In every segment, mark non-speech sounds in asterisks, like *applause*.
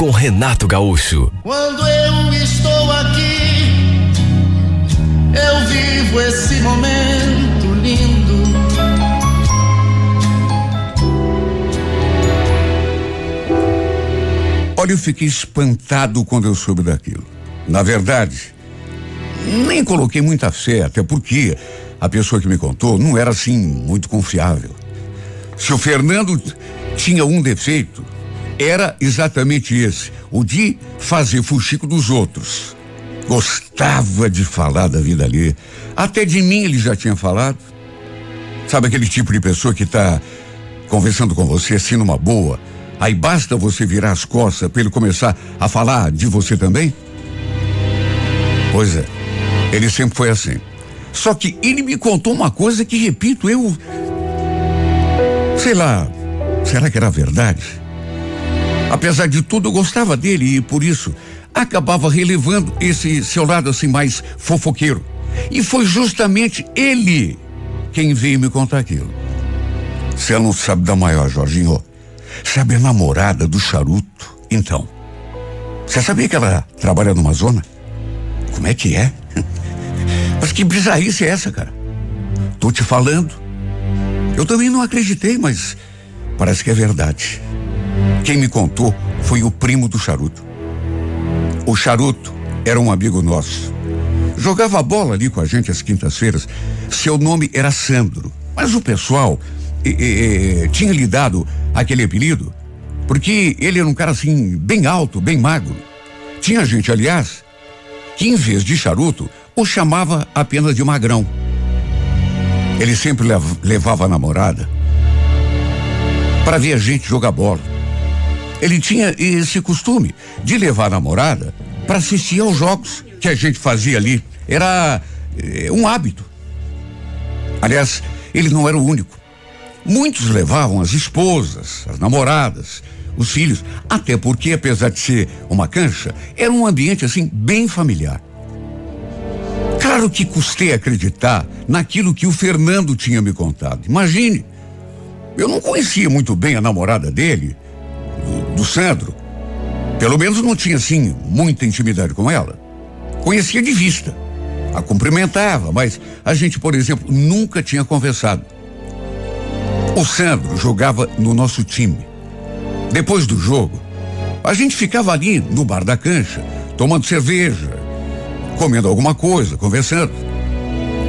com Renato Gaúcho. Quando eu estou aqui, eu vivo esse momento lindo. Olha, eu fiquei espantado quando eu soube daquilo. Na verdade, nem coloquei muita fé, até porque a pessoa que me contou não era assim muito confiável. Se o Fernando tinha um defeito, era exatamente esse, o de fazer fuxico dos outros. Gostava de falar da vida ali. Até de mim ele já tinha falado. Sabe aquele tipo de pessoa que está conversando com você assim numa boa, aí basta você virar as costas para ele começar a falar de você também? Pois é, ele sempre foi assim. Só que ele me contou uma coisa que, repito, eu. Sei lá, será que era verdade? Apesar de tudo, gostava dele e, por isso, acabava relevando esse seu lado assim mais fofoqueiro. E foi justamente ele quem veio me contar aquilo. Você não sabe da maior, Jorginho. Sabe a namorada do charuto? Então. Você sabia que ela trabalha numa zona? Como é que é? *laughs* Mas que bizarrice é essa, cara? Tô te falando. Eu também não acreditei, mas parece que é verdade. Quem me contou foi o primo do charuto. O charuto era um amigo nosso. Jogava bola ali com a gente às quintas-feiras. Seu nome era Sandro. Mas o pessoal tinha lhe dado aquele apelido porque ele era um cara assim, bem alto, bem magro. Tinha gente, aliás, que em vez de charuto, o chamava apenas de magrão. Ele sempre levava a namorada para ver a gente jogar bola. Ele tinha esse costume de levar a namorada para assistir aos jogos que a gente fazia ali. Era eh, um hábito. Aliás, ele não era o único. Muitos levavam as esposas, as namoradas, os filhos, até porque, apesar de ser uma cancha, era um ambiente assim bem familiar. Claro que custei acreditar naquilo que o Fernando tinha me contado. Imagine, eu não conhecia muito bem a namorada dele, do, Sandro. Pelo menos não tinha, assim, muita intimidade com ela. Conhecia de vista. A cumprimentava, mas a gente, por exemplo, nunca tinha conversado. O Sandro jogava no nosso time. Depois do jogo, a gente ficava ali no bar da cancha, tomando cerveja, comendo alguma coisa, conversando.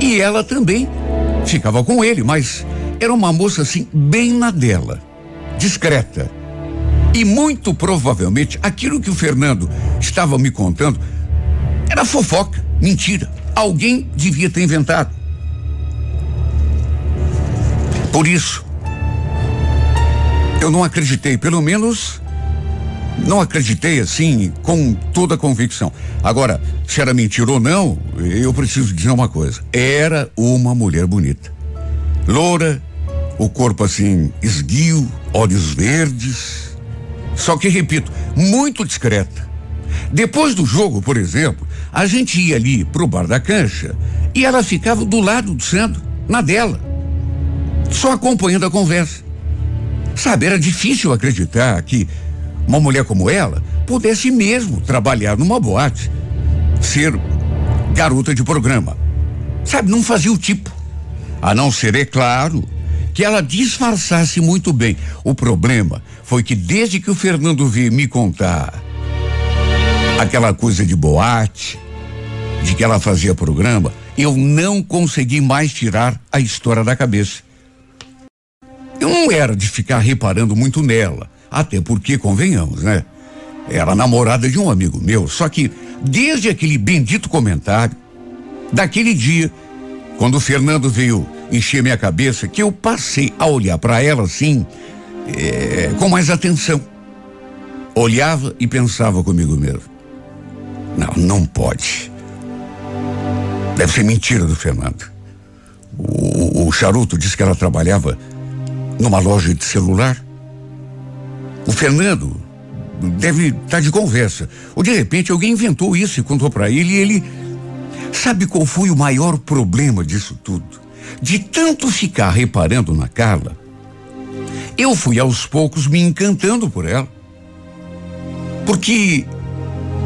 E ela também ficava com ele, mas era uma moça assim, bem na dela, discreta. E muito provavelmente aquilo que o Fernando estava me contando era fofoca, mentira. Alguém devia ter inventado. Por isso, eu não acreditei, pelo menos não acreditei assim com toda a convicção. Agora, se era mentira ou não, eu preciso dizer uma coisa. Era uma mulher bonita. Loura, o corpo assim esguio, olhos verdes. Só que, repito, muito discreta. Depois do jogo, por exemplo, a gente ia ali pro bar da cancha e ela ficava do lado do Sandro, na dela, só acompanhando a conversa. Sabe, era difícil acreditar que uma mulher como ela pudesse mesmo trabalhar numa boate, ser garota de programa. Sabe, não fazia o tipo. A não ser, é claro, que ela disfarçasse muito bem. O problema foi que desde que o Fernando veio me contar aquela coisa de boate, de que ela fazia programa, eu não consegui mais tirar a história da cabeça. Eu não era de ficar reparando muito nela, até porque, convenhamos, né? Era namorada de um amigo meu, só que desde aquele bendito comentário, daquele dia, quando o Fernando veio encher minha cabeça, que eu passei a olhar para ela assim, é, com mais atenção. Olhava e pensava comigo mesmo. Não, não pode. Deve ser mentira do Fernando. O, o charuto disse que ela trabalhava numa loja de celular. O Fernando deve estar tá de conversa. Ou de repente alguém inventou isso e contou para ele e ele. Sabe qual foi o maior problema disso tudo? De tanto ficar reparando na Carla, eu fui aos poucos me encantando por ela. Porque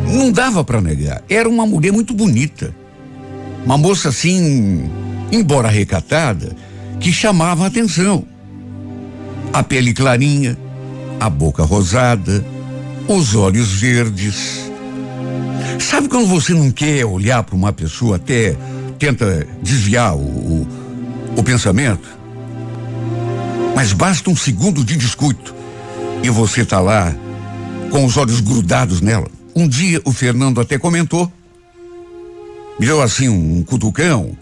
não dava para negar. Era uma mulher muito bonita. Uma moça assim, embora recatada, que chamava a atenção. A pele clarinha, a boca rosada, os olhos verdes. Sabe quando você não quer olhar para uma pessoa até tenta desviar o, o, o pensamento? Mas basta um segundo de descuido e você está lá com os olhos grudados nela. Um dia o Fernando até comentou, me deu assim um cutucão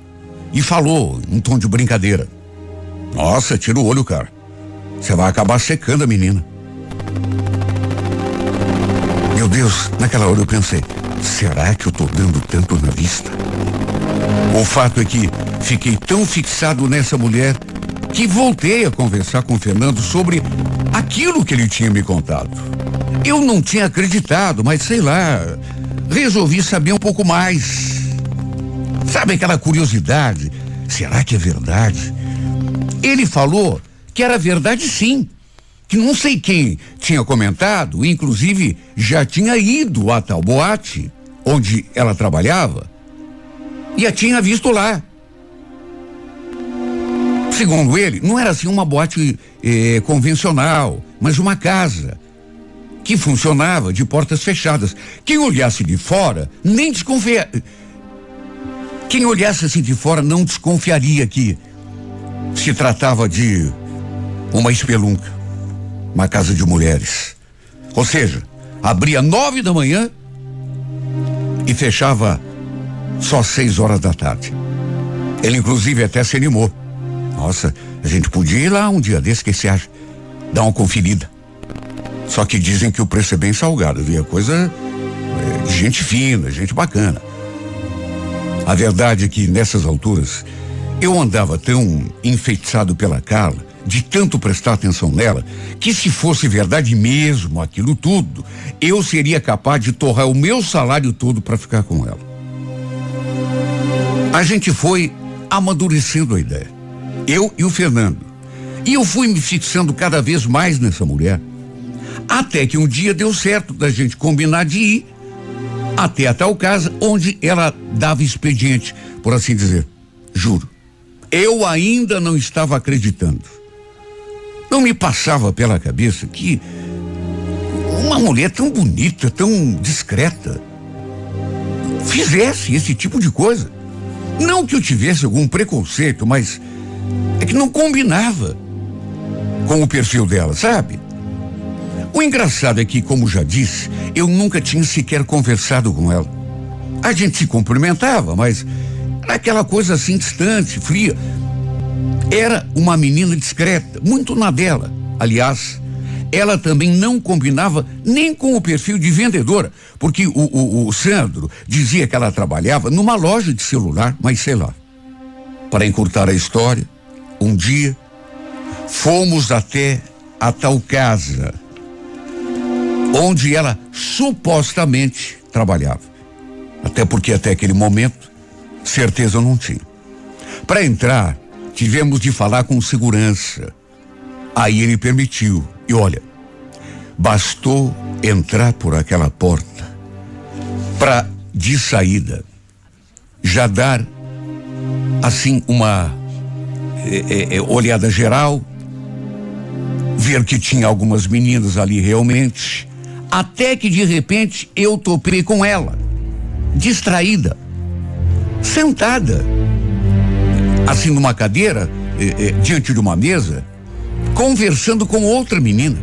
e falou em tom de brincadeira: Nossa, tira o olho, cara. Você vai acabar secando a menina. Meu Deus, naquela hora eu pensei, será que eu tô dando tanto na vista? O fato é que fiquei tão fixado nessa mulher que voltei a conversar com Fernando sobre aquilo que ele tinha me contado. Eu não tinha acreditado, mas sei lá, resolvi saber um pouco mais. Sabe aquela curiosidade? Será que é verdade? Ele falou que era verdade sim que não sei quem tinha comentado, inclusive já tinha ido a tal boate onde ela trabalhava e a tinha visto lá. Segundo ele, não era assim uma boate eh, convencional, mas uma casa que funcionava de portas fechadas. Quem olhasse de fora nem desconfia. Quem olhasse assim de fora não desconfiaria que se tratava de uma espelunca uma casa de mulheres. Ou seja, abria nove da manhã e fechava só seis horas da tarde. Ele inclusive até se animou. Nossa, a gente podia ir lá um dia desse, que se acha? Dar uma conferida. Só que dizem que o preço é bem salgado, viu? É coisa é, de gente fina, gente bacana. A verdade é que nessas alturas eu andava tão enfeitiçado pela Carla de tanto prestar atenção nela, que se fosse verdade mesmo aquilo tudo, eu seria capaz de torrar o meu salário todo para ficar com ela. A gente foi amadurecendo a ideia. Eu e o Fernando. E eu fui me fixando cada vez mais nessa mulher. Até que um dia deu certo da gente combinar de ir até a tal casa onde ela dava expediente, por assim dizer. Juro. Eu ainda não estava acreditando. Não me passava pela cabeça que uma mulher tão bonita, tão discreta, fizesse esse tipo de coisa. Não que eu tivesse algum preconceito, mas é que não combinava com o perfil dela, sabe? O engraçado é que, como já disse, eu nunca tinha sequer conversado com ela. A gente se cumprimentava, mas era aquela coisa assim distante, fria. Era uma menina discreta, muito na dela. Aliás, ela também não combinava nem com o perfil de vendedora, porque o, o, o, Sandro dizia que ela trabalhava numa loja de celular, mas sei lá. Para encurtar a história, um dia fomos até a tal casa onde ela supostamente trabalhava. Até porque até aquele momento certeza não tinha. Para entrar, Tivemos de falar com segurança. Aí ele permitiu. E olha, bastou entrar por aquela porta para de saída já dar assim uma é, é, olhada geral, ver que tinha algumas meninas ali realmente, até que de repente eu topei com ela, distraída, sentada assim numa cadeira, eh, diante de uma mesa, conversando com outra menina.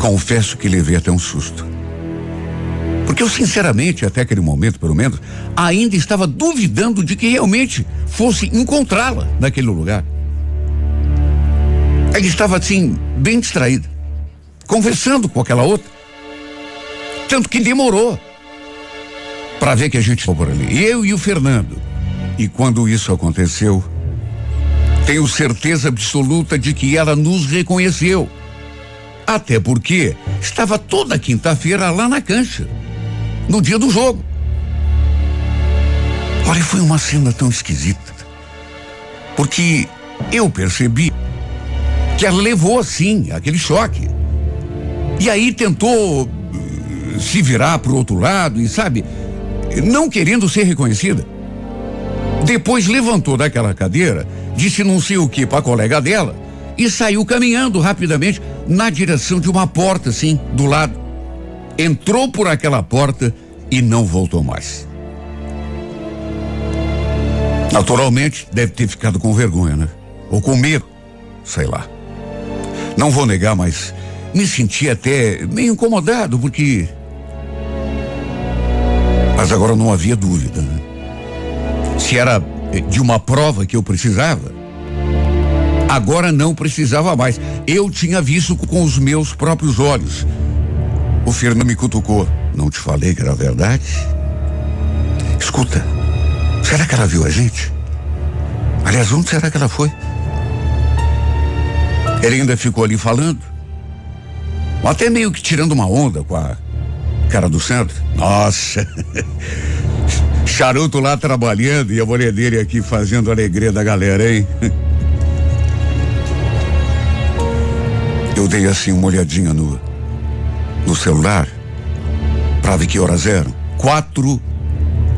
Confesso que levei até um susto. Porque eu, sinceramente, até aquele momento, pelo menos, ainda estava duvidando de que realmente fosse encontrá-la naquele lugar. Ela estava assim, bem distraída, conversando com aquela outra. Tanto que demorou para ver que a gente foi por ali. Eu e o Fernando. E quando isso aconteceu, tenho certeza absoluta de que ela nos reconheceu. Até porque estava toda quinta-feira lá na cancha, no dia do jogo. Olha, foi uma cena tão esquisita. Porque eu percebi que ela levou assim aquele choque. E aí tentou uh, se virar para o outro lado e sabe, não querendo ser reconhecida. Depois levantou daquela cadeira, disse não sei o que para a colega dela e saiu caminhando rapidamente na direção de uma porta assim, do lado. Entrou por aquela porta e não voltou mais. Naturalmente, deve ter ficado com vergonha, né? Ou com medo, sei lá. Não vou negar, mas me senti até meio incomodado, porque. Mas agora não havia dúvida. Né? Se era de uma prova que eu precisava, agora não precisava mais. Eu tinha visto com os meus próprios olhos. O Fernando me cutucou. Não te falei que era verdade? Escuta. Será que ela viu a gente? Aliás, onde será que ela foi? Ele ainda ficou ali falando. Até meio que tirando uma onda com a cara do centro. Nossa! *laughs* Charuto lá trabalhando e a mulher dele aqui fazendo a alegria da galera, hein? *laughs* Eu dei assim uma olhadinha no, no celular para ver que horas eram. Quatro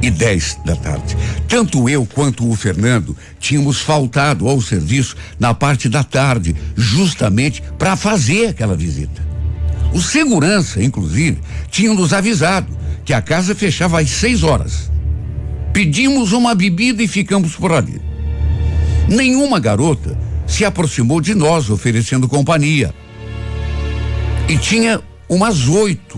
e dez da tarde. Tanto eu quanto o Fernando tínhamos faltado ao serviço na parte da tarde, justamente para fazer aquela visita. O segurança, inclusive, tinha nos avisado que a casa fechava às seis horas. Pedimos uma bebida e ficamos por ali. Nenhuma garota se aproximou de nós oferecendo companhia. E tinha umas oito,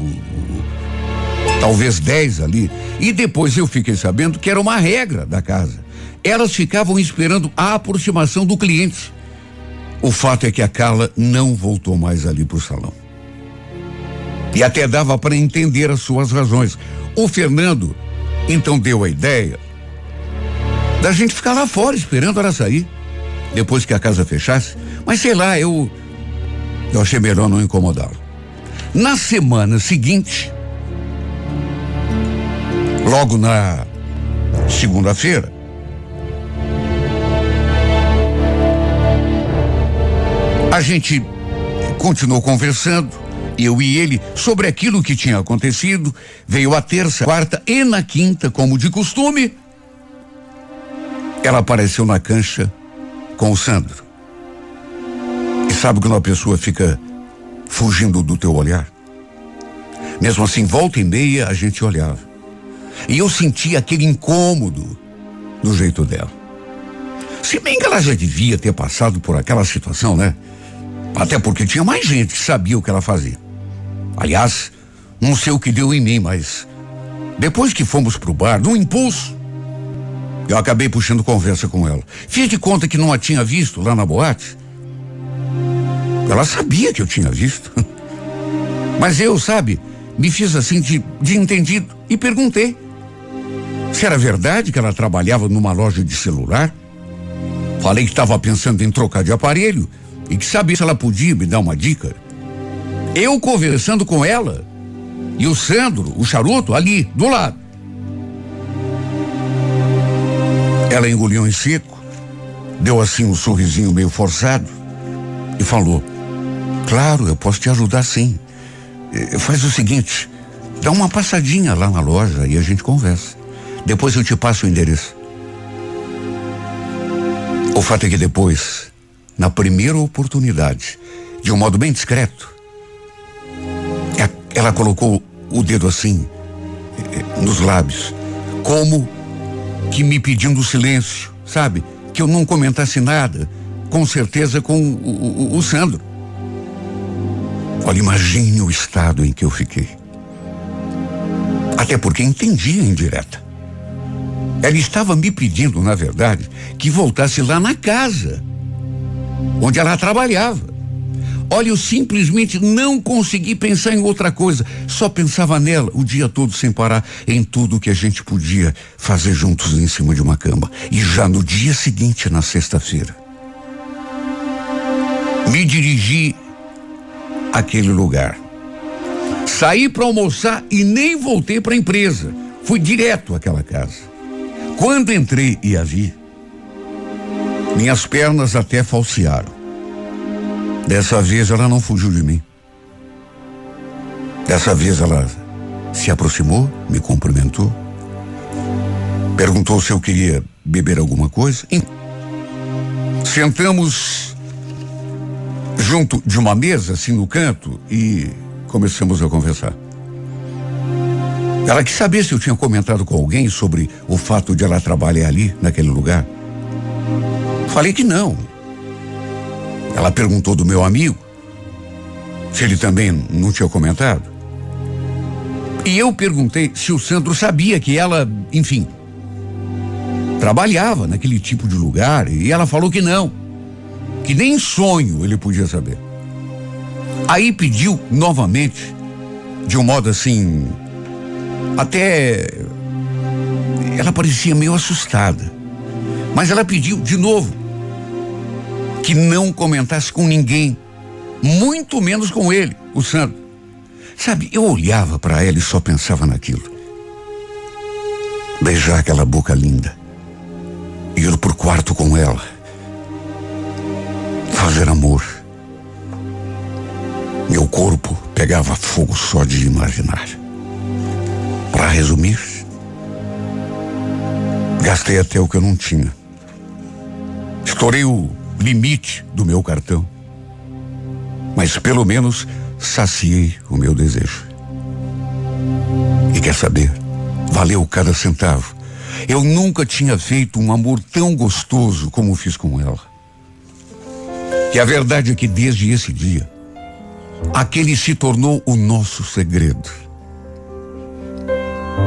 talvez dez ali, e depois eu fiquei sabendo que era uma regra da casa. Elas ficavam esperando a aproximação do cliente. O fato é que a Carla não voltou mais ali para o salão. E até dava para entender as suas razões. O Fernando então deu a ideia da gente ficar lá fora esperando ela sair, depois que a casa fechasse. Mas sei lá, eu eu achei melhor não incomodá-lo. Na semana seguinte, logo na segunda-feira. A gente continuou conversando, eu e ele, sobre aquilo que tinha acontecido. Veio a terça, quarta e na quinta, como de costume. Ela apareceu na cancha com o Sandro. E sabe quando a pessoa fica fugindo do teu olhar? Mesmo assim, volta e meia a gente olhava. E eu sentia aquele incômodo no jeito dela. Se bem que ela já devia ter passado por aquela situação, né? Até porque tinha mais gente que sabia o que ela fazia. Aliás, não sei o que deu em mim, mas depois que fomos pro bar, num impulso, eu acabei puxando conversa com ela. Fiz de conta que não a tinha visto lá na boate. Ela sabia que eu tinha visto. *laughs* Mas eu, sabe, me fiz assim de, de entendido e perguntei. Se era verdade que ela trabalhava numa loja de celular, falei que estava pensando em trocar de aparelho e que sabia se ela podia me dar uma dica. Eu conversando com ela e o Sandro, o charuto, ali, do lado. Ela engoliu em seco, deu assim um sorrisinho meio forçado e falou: Claro, eu posso te ajudar sim. Eh, faz o seguinte, dá uma passadinha lá na loja e a gente conversa. Depois eu te passo o endereço. O fato é que depois, na primeira oportunidade, de um modo bem discreto, ela colocou o dedo assim, eh, nos lábios, como que me pedindo silêncio, sabe? Que eu não comentasse nada, com certeza com o, o, o Sandro. Olha, imagine o estado em que eu fiquei. Até porque entendi a indireta. Ela estava me pedindo, na verdade, que voltasse lá na casa, onde ela trabalhava. Olha, eu simplesmente não consegui pensar em outra coisa. Só pensava nela o dia todo sem parar, em tudo que a gente podia fazer juntos em cima de uma cama. E já no dia seguinte, na sexta-feira, me dirigi àquele lugar. Saí para almoçar e nem voltei para a empresa. Fui direto àquela casa. Quando entrei e a vi, minhas pernas até falsearam. Dessa vez ela não fugiu de mim. Dessa vez ela se aproximou, me cumprimentou, perguntou se eu queria beber alguma coisa. Sentamos junto de uma mesa, assim no canto, e começamos a conversar. Ela quis saber se eu tinha comentado com alguém sobre o fato de ela trabalhar ali, naquele lugar. Falei que não. Ela perguntou do meu amigo, se ele também não tinha comentado. E eu perguntei se o Sandro sabia que ela, enfim, trabalhava naquele tipo de lugar, e ela falou que não, que nem sonho ele podia saber. Aí pediu novamente, de um modo assim, até. Ela parecia meio assustada. Mas ela pediu de novo que não comentasse com ninguém, muito menos com ele, o santo. Sabe, eu olhava para ela e só pensava naquilo. Beijar aquela boca linda. Ir pro quarto com ela. Fazer amor. Meu corpo pegava fogo só de imaginar. Para resumir, gastei até o que eu não tinha. Estourei o limite do meu cartão. Mas pelo menos saciei o meu desejo. E quer saber? Valeu cada centavo. Eu nunca tinha feito um amor tão gostoso como fiz com ela. E a verdade é que desde esse dia, aquele se tornou o nosso segredo.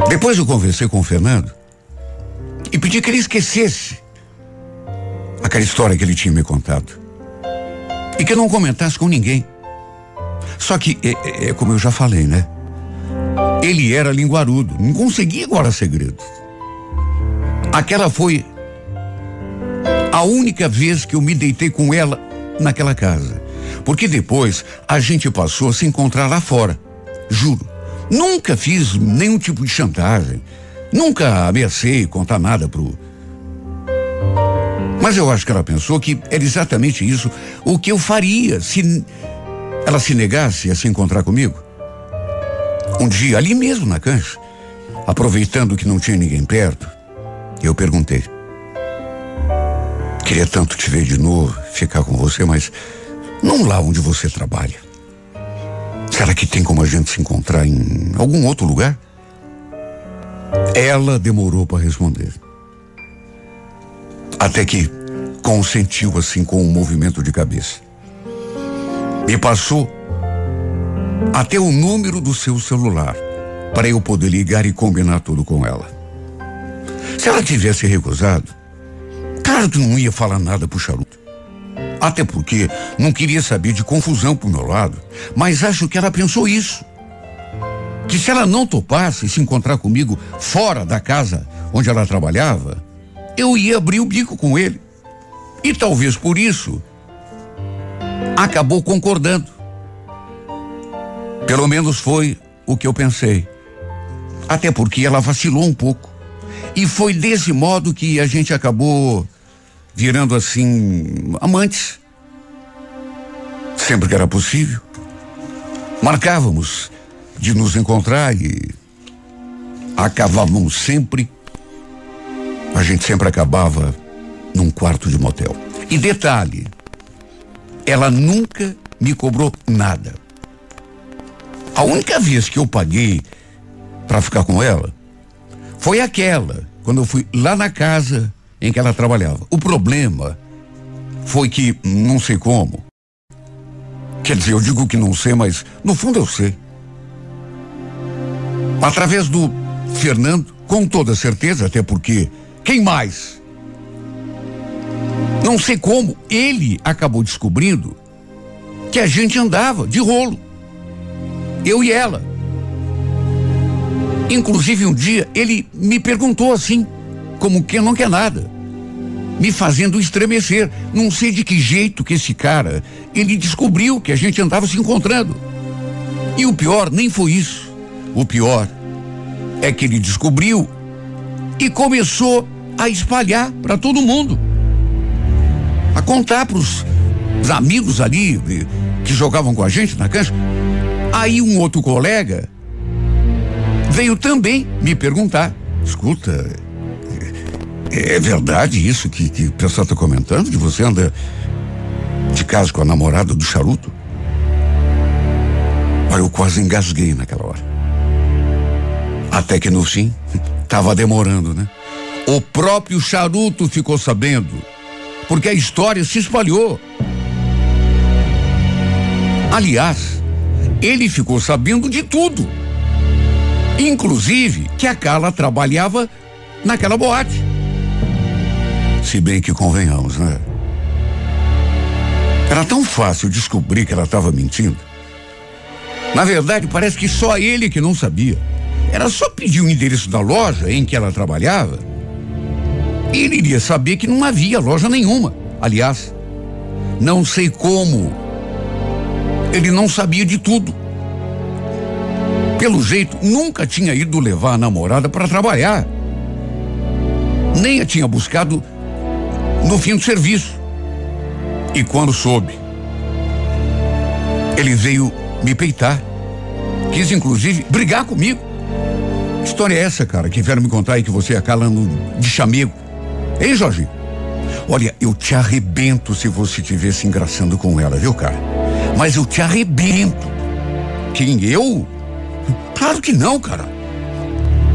Depois eu conversei com o Fernando e pedi que ele esquecesse aquela história que ele tinha me contado. E que eu não comentasse com ninguém. Só que, é, é, é como eu já falei, né? Ele era linguarudo, não conseguia guardar segredos. Aquela foi a única vez que eu me deitei com ela naquela casa. Porque depois a gente passou a se encontrar lá fora. Juro. Nunca fiz nenhum tipo de chantagem. Nunca ameacei contar nada pro. Mas eu acho que ela pensou que era exatamente isso o que eu faria se ela se negasse a se encontrar comigo. Um dia, ali mesmo na cancha, aproveitando que não tinha ninguém perto, eu perguntei. Queria tanto te ver de novo, ficar com você, mas não lá onde você trabalha. Será que tem como a gente se encontrar em algum outro lugar? Ela demorou para responder. Até que consentiu assim com um movimento de cabeça. Me passou até o número do seu celular para eu poder ligar e combinar tudo com ela. Se ela tivesse recusado, claro que não ia falar nada pro charuto. Até porque não queria saber de confusão pro meu lado. Mas acho que ela pensou isso. Que se ela não topasse se encontrar comigo fora da casa onde ela trabalhava, eu ia abrir o bico com ele. E talvez por isso acabou concordando. Pelo menos foi o que eu pensei. Até porque ela vacilou um pouco. E foi desse modo que a gente acabou virando assim amantes. Sempre que era possível. Marcávamos de nos encontrar e acabávamos sempre. A gente sempre acabava num quarto de motel. E detalhe, ela nunca me cobrou nada. A única vez que eu paguei para ficar com ela foi aquela, quando eu fui lá na casa em que ela trabalhava. O problema foi que, não sei como, quer dizer, eu digo que não sei, mas no fundo eu sei. Através do Fernando, com toda certeza, até porque quem mais? Não sei como ele acabou descobrindo que a gente andava de rolo. Eu e ela. Inclusive um dia ele me perguntou assim, como quem não quer nada, me fazendo estremecer. Não sei de que jeito que esse cara, ele descobriu que a gente andava se encontrando. E o pior nem foi isso. O pior é que ele descobriu e começou a espalhar para todo mundo. A contar para os amigos ali que jogavam com a gente na cancha. Aí um outro colega veio também me perguntar: escuta, é, é verdade isso que, que o pessoal está comentando? Que você anda de casa com a namorada do charuto? Olha, eu quase engasguei naquela hora. Até que no fim, tava demorando, né? O próprio charuto ficou sabendo, porque a história se espalhou. Aliás, ele ficou sabendo de tudo. Inclusive que a Carla trabalhava naquela boate. Se bem que convenhamos, né? Era tão fácil descobrir que ela estava mentindo. Na verdade, parece que só ele que não sabia. Era só pedir o endereço da loja em que ela trabalhava. Ele iria saber que não havia loja nenhuma. Aliás, não sei como. Ele não sabia de tudo. Pelo jeito, nunca tinha ido levar a namorada para trabalhar. Nem a tinha buscado no fim do serviço. E quando soube, ele veio me peitar. Quis, inclusive, brigar comigo. Que história é essa, cara, que vieram me contar aí que você é calando de chamego? Hein, Jorge? Olha, eu te arrebento se você estiver se engraçando com ela, viu, cara? Mas eu te arrebento. Quem, eu? Claro que não, cara.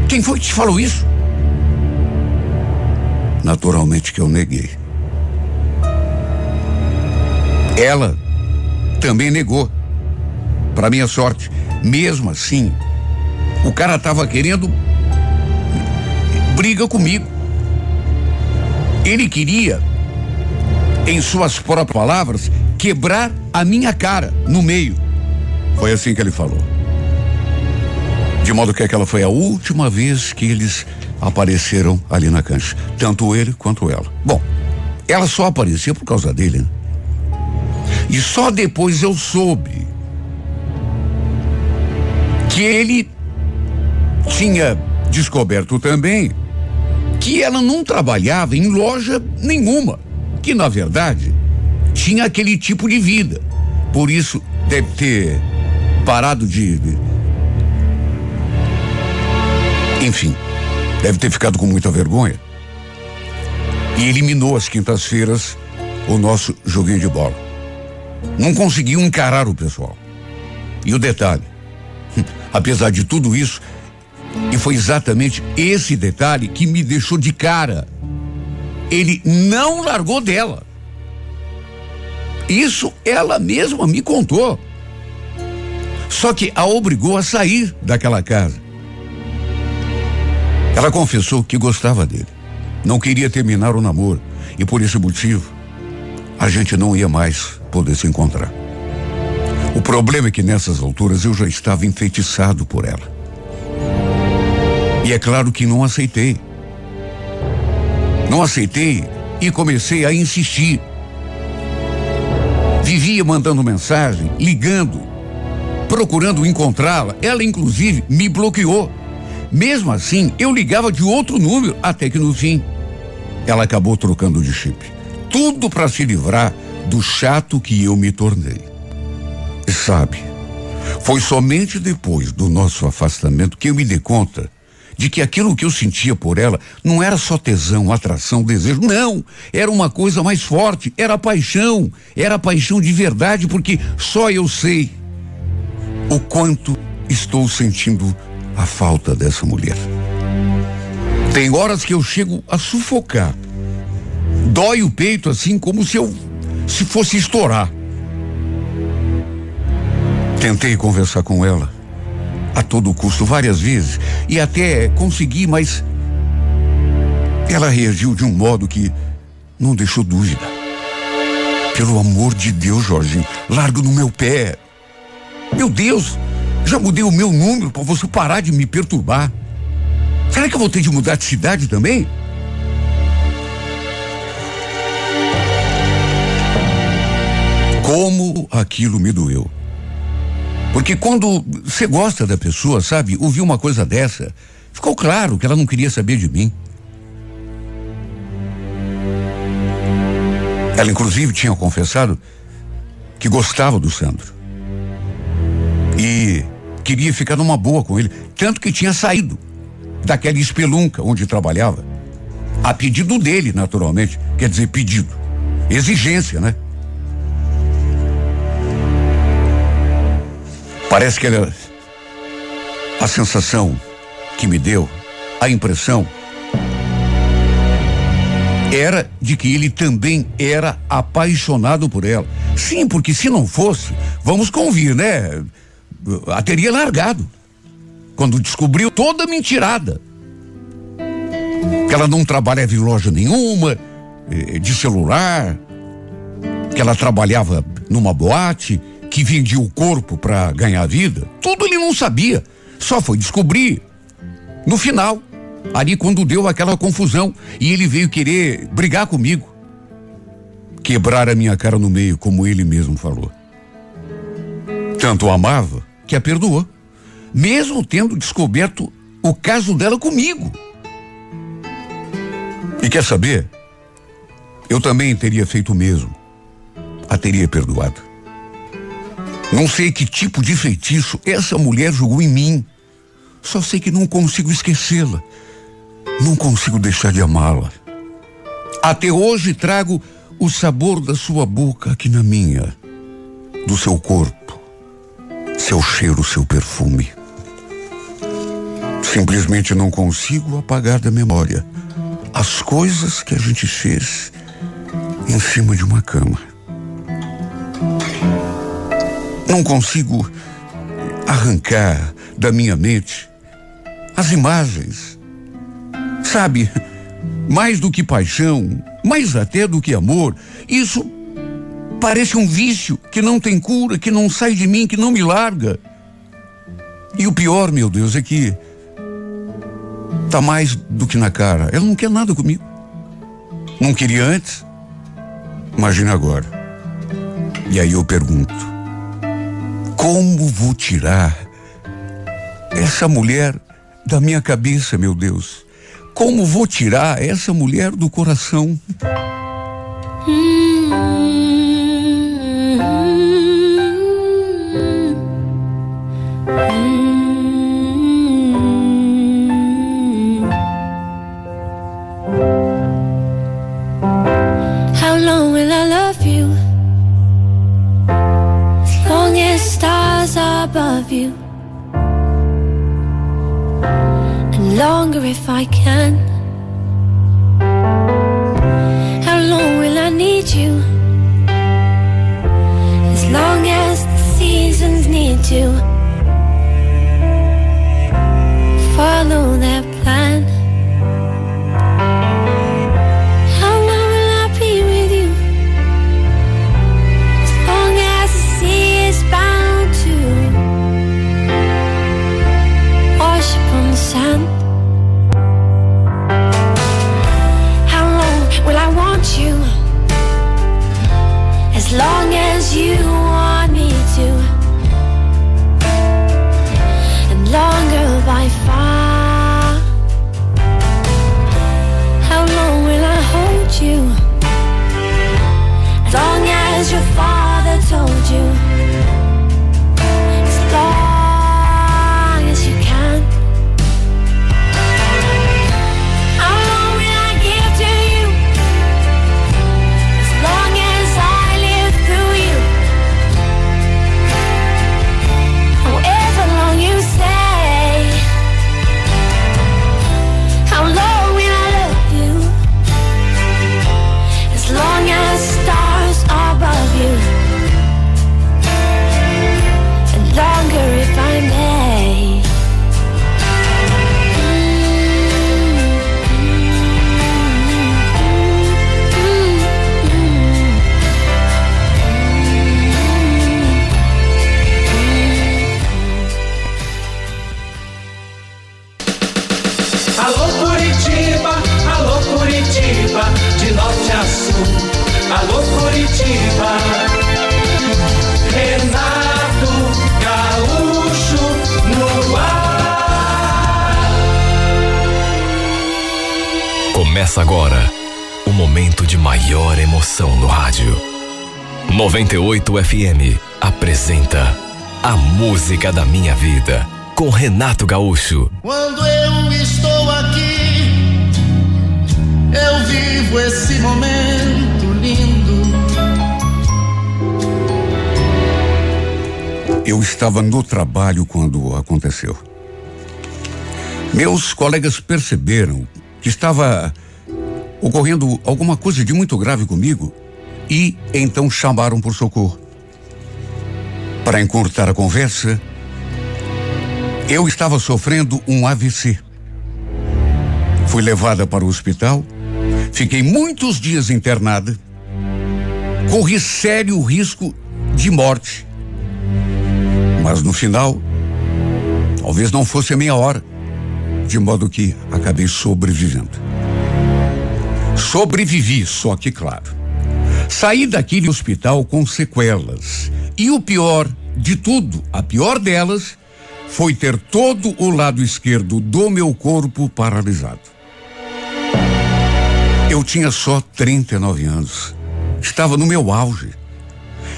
Quem foi que te falou isso? Naturalmente que eu neguei. Ela também negou. Para minha sorte, mesmo assim, o cara estava querendo briga comigo. Ele queria, em suas próprias palavras, quebrar a minha cara no meio. Foi assim que ele falou. De modo que aquela foi a última vez que eles apareceram ali na cancha. Tanto ele quanto ela. Bom, ela só aparecia por causa dele, né? E só depois eu soube que ele tinha descoberto também que ela não trabalhava em loja nenhuma, que na verdade tinha aquele tipo de vida. Por isso deve ter parado de. Enfim, deve ter ficado com muita vergonha. E eliminou às quintas-feiras o nosso joguinho de bola. Não conseguiu encarar o pessoal. E o detalhe, *laughs* apesar de tudo isso, e foi exatamente esse detalhe que me deixou de cara. Ele não largou dela. Isso ela mesma me contou. Só que a obrigou a sair daquela casa. Ela confessou que gostava dele. Não queria terminar o namoro. E por esse motivo, a gente não ia mais poder se encontrar. O problema é que nessas alturas eu já estava enfeitiçado por ela. E é claro que não aceitei. Não aceitei e comecei a insistir. Vivia mandando mensagem, ligando, procurando encontrá-la. Ela, inclusive, me bloqueou. Mesmo assim, eu ligava de outro número, até que no fim, ela acabou trocando de chip. Tudo para se livrar do chato que eu me tornei. E sabe, foi somente depois do nosso afastamento que eu me dei conta de que aquilo que eu sentia por ela não era só tesão, atração, desejo, não, era uma coisa mais forte, era paixão, era paixão de verdade, porque só eu sei o quanto estou sentindo a falta dessa mulher. Tem horas que eu chego a sufocar. Dói o peito assim como se eu se fosse estourar. Tentei conversar com ela a todo custo várias vezes e até consegui, mas ela reagiu de um modo que não deixou dúvida. Pelo amor de Deus, Jorginho, larga no meu pé. Meu Deus, já mudei o meu número para você parar de me perturbar. Será que eu vou ter de mudar de cidade também? Como aquilo me doeu. Porque quando você gosta da pessoa, sabe, ouvir uma coisa dessa, ficou claro que ela não queria saber de mim. Ela, inclusive, tinha confessado que gostava do Sandro. E queria ficar numa boa com ele. Tanto que tinha saído daquela espelunca onde trabalhava. A pedido dele, naturalmente. Quer dizer, pedido. Exigência, né? Parece que ela. A sensação que me deu, a impressão, era de que ele também era apaixonado por ela. Sim, porque se não fosse, vamos convir, né? A teria largado. Quando descobriu toda a mentirada. Que ela não trabalhava em loja nenhuma, eh, de celular, que ela trabalhava numa boate que vendia o corpo para ganhar vida, tudo ele não sabia. Só foi descobrir no final, ali quando deu aquela confusão e ele veio querer brigar comigo. Quebrar a minha cara no meio, como ele mesmo falou. Tanto amava que a perdoou, mesmo tendo descoberto o caso dela comigo. E quer saber? Eu também teria feito o mesmo. A teria perdoado. Não sei que tipo de feitiço essa mulher jogou em mim. Só sei que não consigo esquecê-la. Não consigo deixar de amá-la. Até hoje trago o sabor da sua boca aqui na minha, do seu corpo, seu cheiro, seu perfume. Simplesmente não consigo apagar da memória as coisas que a gente fez em cima de uma cama. Não consigo arrancar da minha mente as imagens. Sabe, mais do que paixão, mais até do que amor, isso parece um vício que não tem cura, que não sai de mim, que não me larga. E o pior, meu Deus, é que tá mais do que na cara. Ela não quer nada comigo. Não queria antes. Imagina agora. E aí eu pergunto: como vou tirar essa mulher da minha cabeça, meu Deus? Como vou tirar essa mulher do coração? FM apresenta A Música da Minha Vida com Renato Gaúcho. Quando eu estou aqui, eu vivo esse momento lindo. Eu estava no trabalho quando aconteceu. Meus colegas perceberam que estava ocorrendo alguma coisa de muito grave comigo e então chamaram por socorro. Para encurtar a conversa, eu estava sofrendo um AVC. Fui levada para o hospital, fiquei muitos dias internada, corri sério risco de morte. Mas no final, talvez não fosse a minha hora, de modo que acabei sobrevivendo. Sobrevivi, só que claro. Saí daquele hospital com sequelas. E o pior de tudo, a pior delas, foi ter todo o lado esquerdo do meu corpo paralisado. Eu tinha só 39 anos. Estava no meu auge.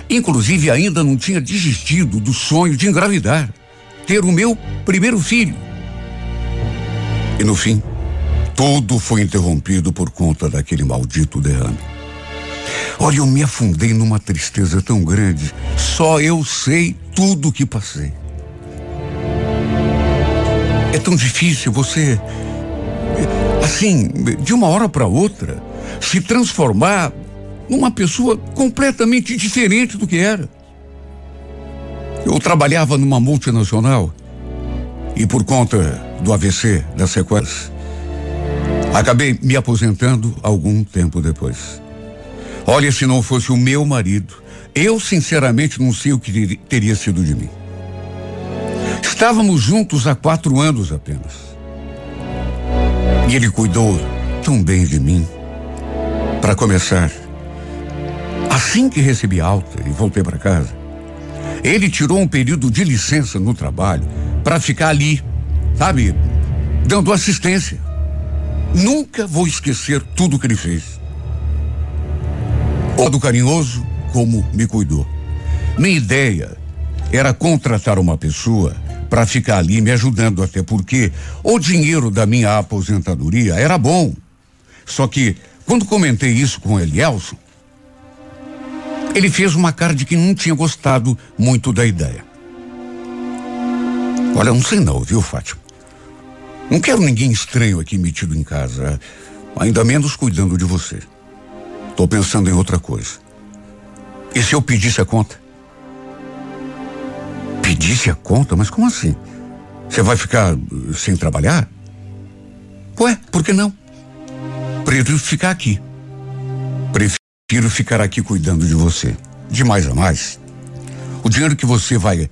Inclusive, ainda não tinha desistido do sonho de engravidar, ter o meu primeiro filho. E no fim, tudo foi interrompido por conta daquele maldito derrame. Olha, eu me afundei numa tristeza tão grande. Só eu sei tudo o que passei. É tão difícil você, assim, de uma hora para outra, se transformar numa pessoa completamente diferente do que era. Eu trabalhava numa multinacional e por conta do AVC, das sequelas, acabei me aposentando algum tempo depois. Olha, se não fosse o meu marido, eu sinceramente não sei o que teria sido de mim. Estávamos juntos há quatro anos apenas. E ele cuidou tão bem de mim. Para começar, assim que recebi alta e voltei para casa, ele tirou um período de licença no trabalho para ficar ali, sabe, dando assistência. Nunca vou esquecer tudo que ele fez. Todo carinhoso como me cuidou. Minha ideia era contratar uma pessoa para ficar ali me ajudando, até porque o dinheiro da minha aposentadoria era bom. Só que, quando comentei isso com Elielson, ele fez uma cara de que não tinha gostado muito da ideia. Olha, não sei não, viu, Fátima? Não quero ninguém estranho aqui metido em casa, ainda menos cuidando de você. Tô pensando em outra coisa. E se eu pedisse a conta? Pedisse a conta? Mas como assim? Você vai ficar uh, sem trabalhar? Ué, por que não? Prefiro ficar aqui. Prefiro ficar aqui cuidando de você. De mais a mais. O dinheiro que você vai eh,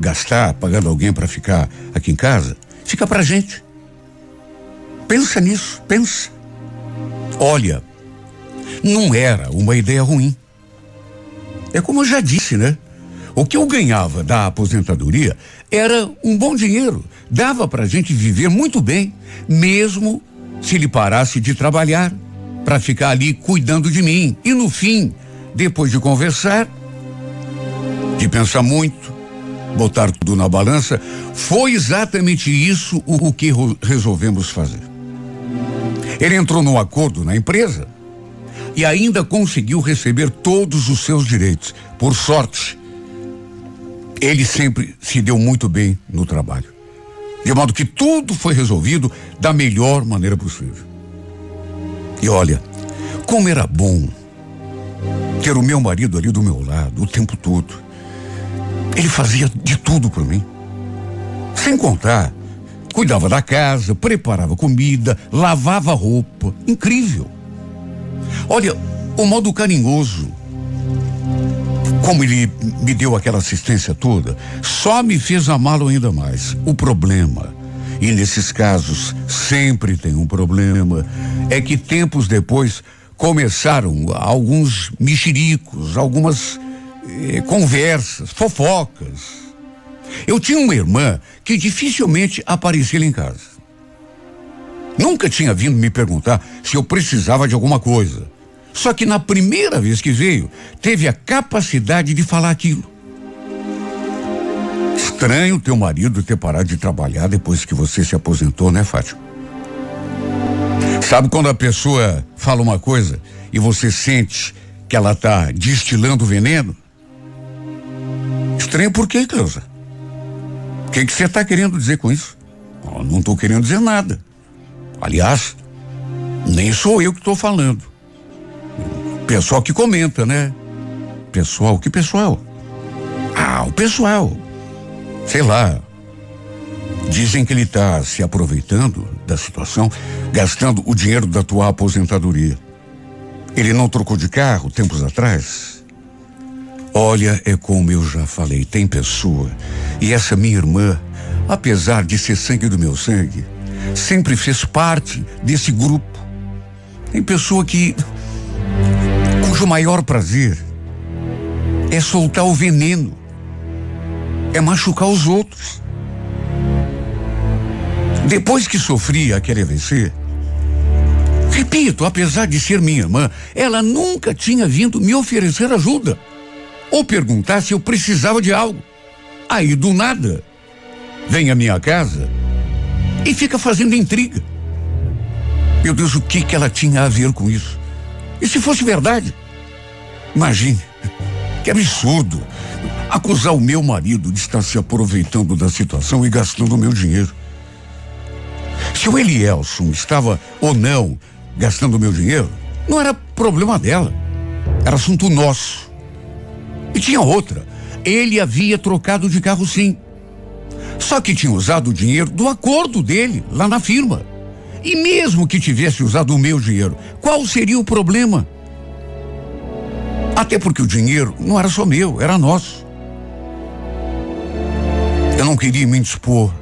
gastar pagando alguém para ficar aqui em casa, fica pra gente. Pensa nisso, pensa. Olha, não era uma ideia ruim. É como eu já disse, né? O que eu ganhava da aposentadoria era um bom dinheiro. Dava para a gente viver muito bem, mesmo se ele parasse de trabalhar, para ficar ali cuidando de mim. E no fim, depois de conversar, de pensar muito, botar tudo na balança, foi exatamente isso o, o que resolvemos fazer. Ele entrou num acordo na empresa e ainda conseguiu receber todos os seus direitos. Por sorte, ele sempre se deu muito bem no trabalho. De modo que tudo foi resolvido da melhor maneira possível. E olha, como era bom ter o meu marido ali do meu lado o tempo todo. Ele fazia de tudo por mim. Sem contar, cuidava da casa, preparava comida, lavava roupa. Incrível. Olha, o modo carinhoso como ele me deu aquela assistência toda, só me fez amá-lo ainda mais. O problema, e nesses casos sempre tem um problema, é que tempos depois começaram alguns mexericos, algumas eh, conversas, fofocas. Eu tinha uma irmã que dificilmente aparecia em casa. Nunca tinha vindo me perguntar se eu precisava de alguma coisa. Só que na primeira vez que veio, teve a capacidade de falar aquilo. Estranho teu marido ter parado de trabalhar depois que você se aposentou, né, Fátima? Sabe quando a pessoa fala uma coisa e você sente que ela está destilando veneno? Estranho por quê, Cleusa? O que você está querendo dizer com isso? Oh, não estou querendo dizer nada. Aliás, nem sou eu que estou falando. Pessoal que comenta, né? Pessoal, que pessoal? Ah, o pessoal. Sei lá. Dizem que ele está se aproveitando da situação, gastando o dinheiro da tua aposentadoria. Ele não trocou de carro tempos atrás? Olha, é como eu já falei, tem pessoa. E essa minha irmã, apesar de ser sangue do meu sangue, sempre fez parte desse grupo. Tem pessoa que cujo maior prazer é soltar o veneno, é machucar os outros. Depois que sofri aquele AVC, repito, apesar de ser minha irmã, ela nunca tinha vindo me oferecer ajuda ou perguntar se eu precisava de algo. Aí do nada, vem à minha casa e fica fazendo intriga. Meu Deus, o que que ela tinha a ver com isso? E se fosse verdade? Imagine, que absurdo acusar o meu marido de estar se aproveitando da situação e gastando o meu dinheiro. Se o Elielson estava ou não gastando o meu dinheiro, não era problema dela. Era assunto nosso. E tinha outra. Ele havia trocado de carro sim. Só que tinha usado o dinheiro do acordo dele lá na firma. E mesmo que tivesse usado o meu dinheiro, qual seria o problema? Até porque o dinheiro não era só meu, era nosso. Eu não queria me indispor,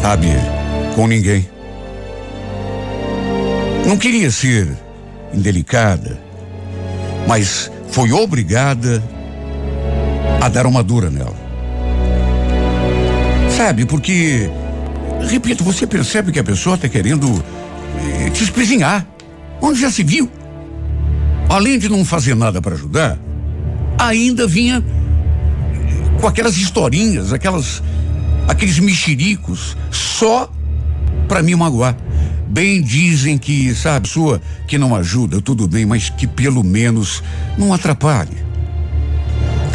sabe, com ninguém. Não queria ser indelicada, mas foi obrigada a dar uma dura nela. Sabe, porque, repito, você percebe que a pessoa está querendo eh, te espezinhar. Onde já se viu? Além de não fazer nada para ajudar, ainda vinha com aquelas historinhas, aquelas, aqueles mexericos, só para me magoar. Bem dizem que, sabe, sua que não ajuda, tudo bem, mas que pelo menos não atrapalhe.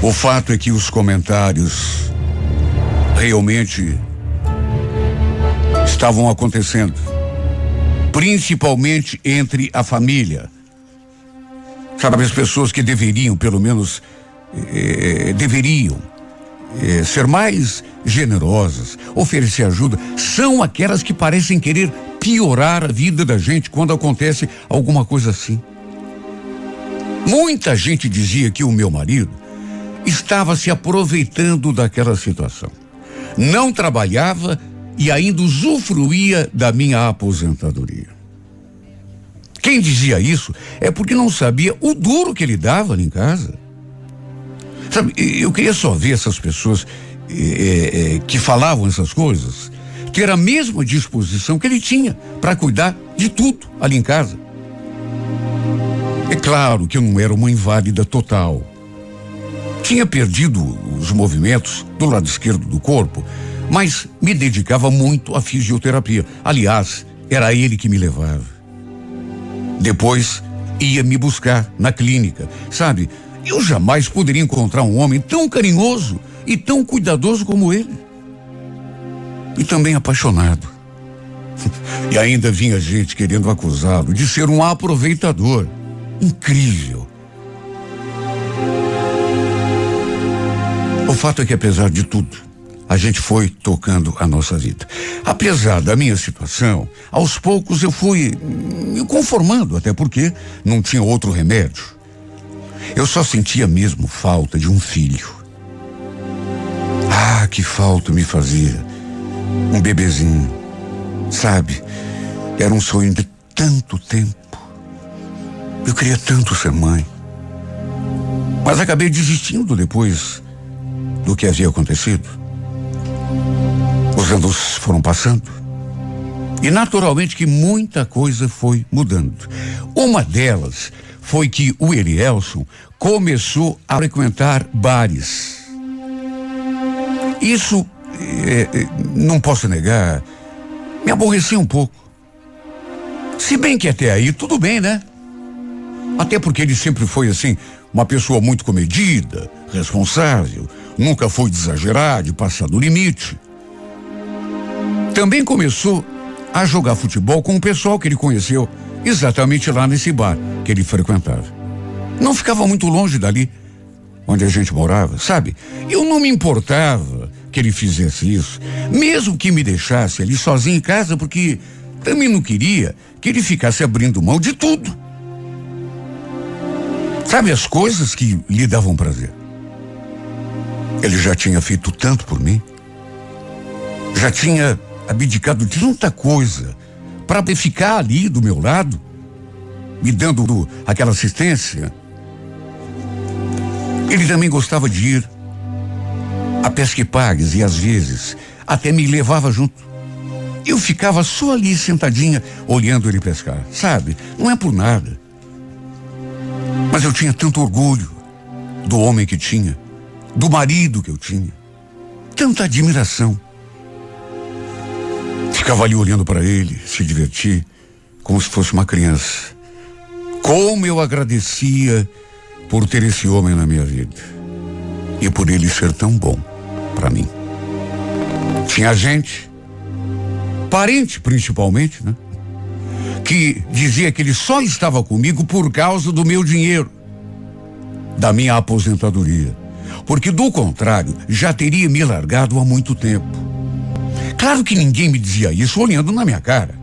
O fato é que os comentários realmente estavam acontecendo, principalmente entre a família. Sabe, as pessoas que deveriam, pelo menos, eh, deveriam eh, ser mais generosas, oferecer ajuda, são aquelas que parecem querer piorar a vida da gente quando acontece alguma coisa assim. Muita gente dizia que o meu marido estava se aproveitando daquela situação não trabalhava e ainda usufruía da minha aposentadoria. Quem dizia isso é porque não sabia o duro que ele dava ali em casa. Sabe, eu queria só ver essas pessoas eh, eh, que falavam essas coisas ter a mesma disposição que ele tinha para cuidar de tudo ali em casa. É claro que eu não era uma inválida total. Tinha perdido os movimentos do lado esquerdo do corpo, mas me dedicava muito à fisioterapia. Aliás, era ele que me levava. Depois ia me buscar na clínica. Sabe, eu jamais poderia encontrar um homem tão carinhoso e tão cuidadoso como ele. E também apaixonado. *laughs* E ainda vinha gente querendo acusá-lo de ser um aproveitador. Incrível. O fato é que, apesar de tudo, a gente foi tocando a nossa vida. Apesar da minha situação, aos poucos eu fui me conformando, até porque não tinha outro remédio. Eu só sentia mesmo falta de um filho. Ah, que falta me fazia um bebezinho. Sabe, era um sonho tanto tempo. Eu queria tanto ser mãe. Mas acabei desistindo depois do que havia acontecido. Os anos foram passando. E naturalmente que muita coisa foi mudando. Uma delas foi que o Elielson começou a frequentar bares. Isso, é, não posso negar, me aborreci um pouco. Se bem que até aí tudo bem, né? Até porque ele sempre foi assim, uma pessoa muito comedida, responsável, nunca foi de exagerar, de passar do limite. Também começou a jogar futebol com o pessoal que ele conheceu, exatamente lá nesse bar que ele frequentava. Não ficava muito longe dali, onde a gente morava, sabe? Eu não me importava que ele fizesse isso, mesmo que me deixasse ali sozinho em casa, porque também não queria que ele ficasse abrindo mão de tudo. Sabe as coisas que lhe davam prazer? Ele já tinha feito tanto por mim, já tinha abdicado de tanta coisa para ficar ali do meu lado, me dando aquela assistência. Ele também gostava de ir a pesca e e às vezes até me levava junto. Eu ficava só ali sentadinha olhando ele pescar, sabe? Não é por nada. Mas eu tinha tanto orgulho do homem que tinha, do marido que eu tinha, tanta admiração. Ficava ali olhando para ele, se divertir, como se fosse uma criança. Como eu agradecia por ter esse homem na minha vida e por ele ser tão bom para mim. Tinha gente, parente principalmente, né? Que dizia que ele só estava comigo por causa do meu dinheiro, da minha aposentadoria. Porque do contrário, já teria me largado há muito tempo. Claro que ninguém me dizia isso olhando na minha cara.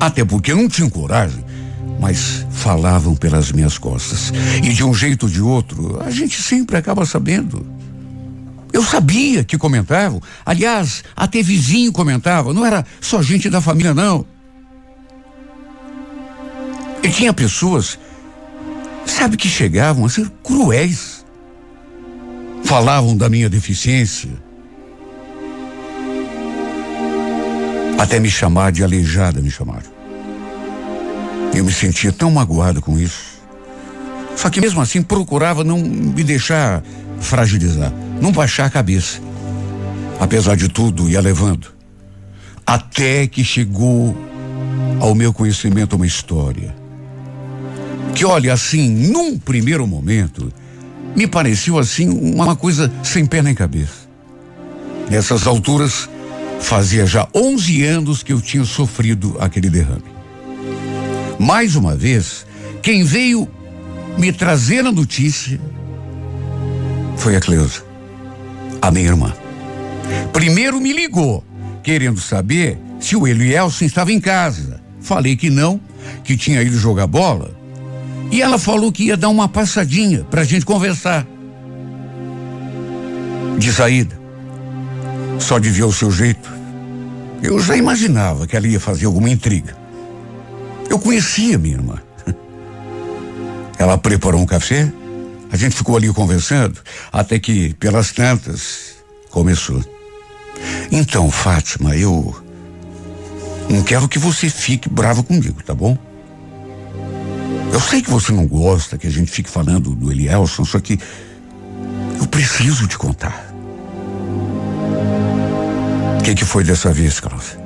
Até porque não tinham coragem, mas falavam pelas minhas costas. E de um jeito ou de outro, a gente sempre acaba sabendo. Eu sabia que comentavam. Aliás, até vizinho comentava. Não era só gente da família, não. E tinha pessoas, sabe, que chegavam a ser cruéis. Falavam da minha deficiência. Até me chamar de aleijada, me chamaram. Eu me sentia tão magoado com isso. Só que mesmo assim procurava não me deixar fragilizar, não baixar a cabeça. Apesar de tudo, ia levando. Até que chegou ao meu conhecimento uma história. Que olha, assim, num primeiro momento, me pareceu assim uma coisa sem pé nem cabeça. Nessas alturas, fazia já 11 anos que eu tinha sofrido aquele derrame. Mais uma vez, quem veio me trazer a notícia foi a Cleusa, a minha irmã. Primeiro me ligou, querendo saber se o Elielson estava em casa. Falei que não, que tinha ido jogar bola. E ela falou que ia dar uma passadinha pra gente conversar. De saída. Só de ver o seu jeito. Eu já imaginava que ela ia fazer alguma intriga. Eu conhecia minha irmã. *laughs* Ela preparou um café, a gente ficou ali conversando, até que, pelas tantas, começou. Então, Fátima, eu não quero que você fique brava comigo, tá bom? Eu sei que você não gosta que a gente fique falando do Elielson, só que eu preciso te contar. O que, que foi dessa vez, Cláudia?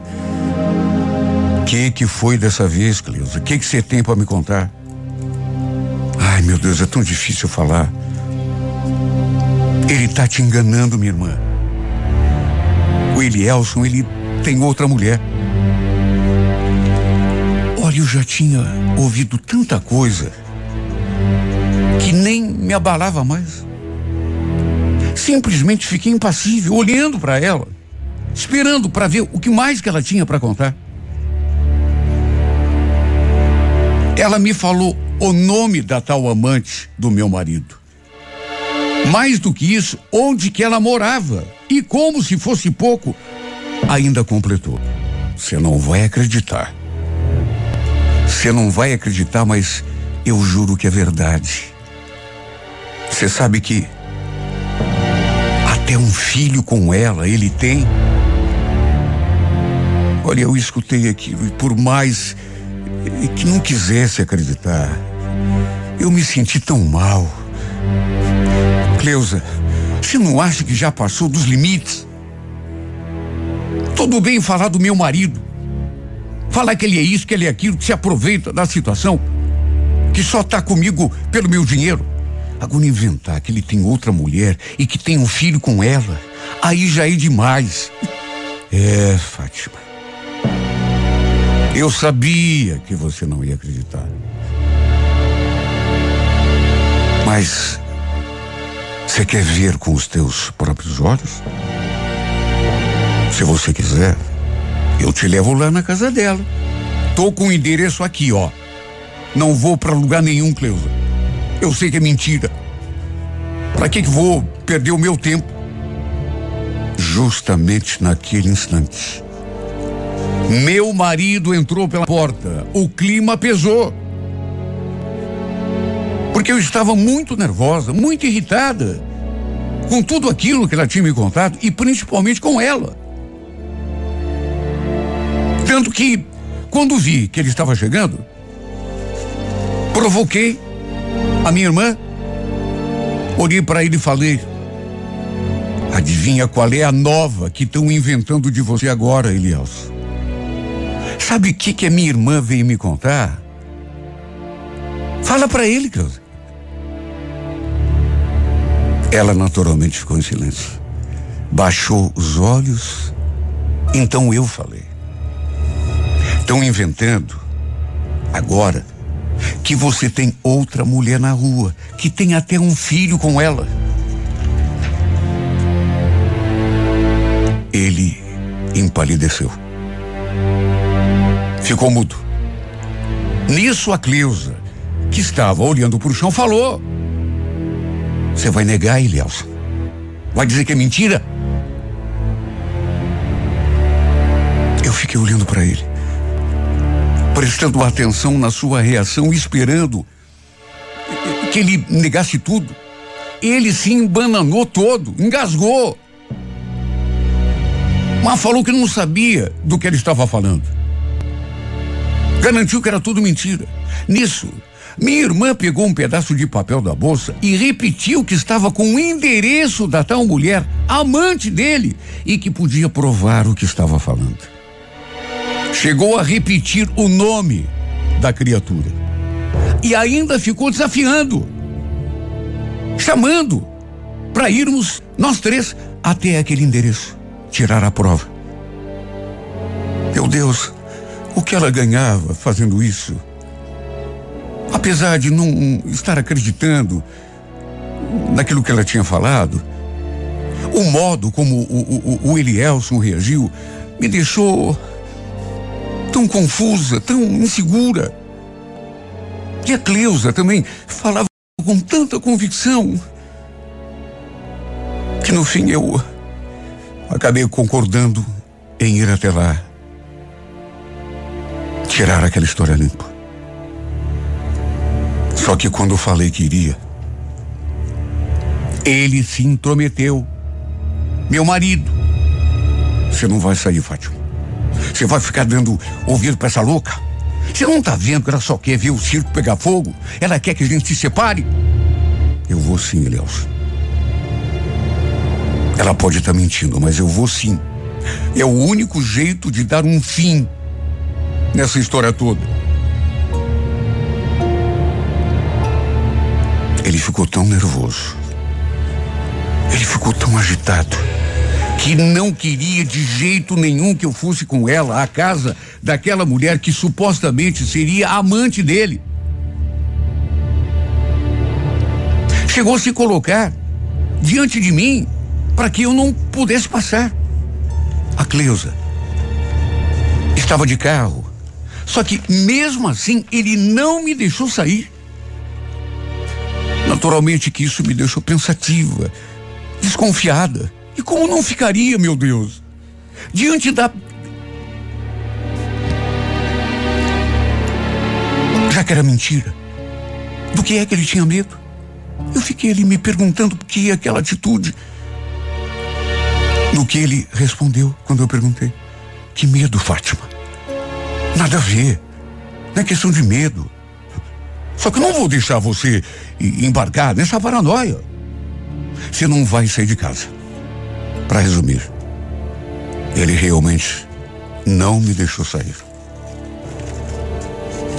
O que, que foi dessa vez, Cleusa? O que, que você tem para me contar? Ai, meu Deus, é tão difícil falar. Ele tá te enganando, minha irmã. O Elielson, ele tem outra mulher. Olha, eu já tinha ouvido tanta coisa que nem me abalava mais. Simplesmente fiquei impassível, olhando para ela, esperando para ver o que mais que ela tinha para contar. Ela me falou o nome da tal amante do meu marido. Mais do que isso, onde que ela morava. E como se fosse pouco, ainda completou. Você não vai acreditar. Você não vai acreditar, mas eu juro que é verdade. Você sabe que até um filho com ela ele tem. Olha, eu escutei aquilo e por mais que não quisesse acreditar, eu me senti tão mal. Cleusa, você não acha que já passou dos limites? Tudo bem falar do meu marido. Falar que ele é isso, que ele é aquilo, que se aproveita da situação. Que só tá comigo pelo meu dinheiro. Agora inventar que ele tem outra mulher e que tem um filho com ela. Aí já é demais. É, Fátima. Eu sabia que você não ia acreditar. Mas você quer ver com os teus próprios olhos? Se você quiser, eu te levo lá na casa dela. Tô com o endereço aqui, ó. Não vou para lugar nenhum, Cleusa. Eu sei que é mentira. Para que, que vou perder o meu tempo? Justamente naquele instante. Meu marido entrou pela porta. O clima pesou. Porque eu estava muito nervosa, muito irritada com tudo aquilo que ela tinha me contado e principalmente com ela. Tanto que, quando vi que ele estava chegando, provoquei a minha irmã, olhei para ele e falei: Adivinha qual é a nova que estão inventando de você agora, Elias? Sabe o que, que a minha irmã veio me contar? Fala para ele, Cláudio. Ela naturalmente ficou em silêncio. Baixou os olhos. Então eu falei. Estão inventando agora que você tem outra mulher na rua, que tem até um filho com ela. Ele empalideceu. Ficou mudo. Nisso a Cleusa, que estava olhando para o chão, falou: Você vai negar, Elielson? Vai dizer que é mentira? Eu fiquei olhando para ele, prestando atenção na sua reação, esperando que ele negasse tudo. Ele se embananou todo, engasgou. Mas falou que não sabia do que ele estava falando. Garantiu que era tudo mentira. Nisso, minha irmã pegou um pedaço de papel da bolsa e repetiu que estava com o endereço da tal mulher, amante dele, e que podia provar o que estava falando. Chegou a repetir o nome da criatura. E ainda ficou desafiando, chamando para irmos nós três até aquele endereço, tirar a prova. Meu Deus, que ela ganhava fazendo isso? Apesar de não estar acreditando naquilo que ela tinha falado, o modo como o, o, o Elielson reagiu me deixou tão confusa, tão insegura. E a Cleusa também falava com tanta convicção que no fim eu acabei concordando em ir até lá tirar aquela história limpa. Só que quando eu falei que iria, ele se intrometeu. Meu marido. Você não vai sair, Fátima. Você vai ficar dando ouvido para essa louca? Você não tá vendo que ela só quer ver o circo pegar fogo? Ela quer que a gente se separe? Eu vou sim, Elielson. Ela pode estar tá mentindo, mas eu vou sim. É o único jeito de dar um fim nessa história toda. Ele ficou tão nervoso. Ele ficou tão agitado que não queria de jeito nenhum que eu fosse com ela à casa daquela mulher que supostamente seria amante dele. Chegou a se colocar diante de mim para que eu não pudesse passar. A Cleusa estava de carro. Só que mesmo assim ele não me deixou sair. Naturalmente que isso me deixou pensativa, desconfiada. E como não ficaria, meu Deus? Diante da que era mentira? Do que é que ele tinha medo? Eu fiquei ali me perguntando por que aquela atitude. No que ele respondeu quando eu perguntei: Que medo, Fátima? Nada a ver. Não é questão de medo. Só que eu não vou deixar você embarcar nessa paranoia. Você não vai sair de casa. Para resumir, ele realmente não me deixou sair.